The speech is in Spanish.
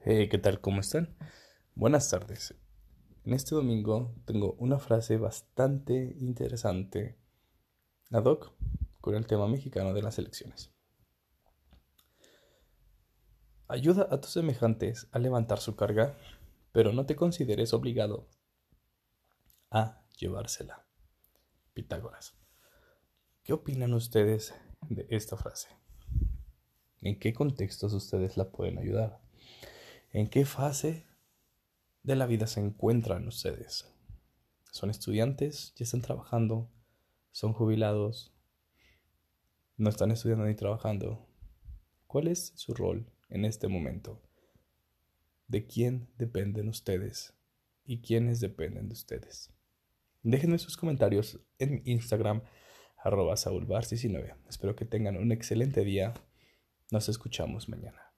Hey, ¿qué tal? ¿Cómo están? Buenas tardes. En este domingo tengo una frase bastante interesante ad hoc con el tema mexicano de las elecciones. Ayuda a tus semejantes a levantar su carga, pero no te consideres obligado a llevársela. Pitágoras. ¿Qué opinan ustedes de esta frase? ¿En qué contextos ustedes la pueden ayudar? ¿En qué fase de la vida se encuentran ustedes? ¿Son estudiantes? ¿Ya están trabajando? ¿Son jubilados? ¿No están estudiando ni trabajando? ¿Cuál es su rol en este momento? ¿De quién dependen ustedes? ¿Y quiénes dependen de ustedes? Déjenme sus comentarios en Instagram saulbar19. Espero que tengan un excelente día. Nos escuchamos mañana.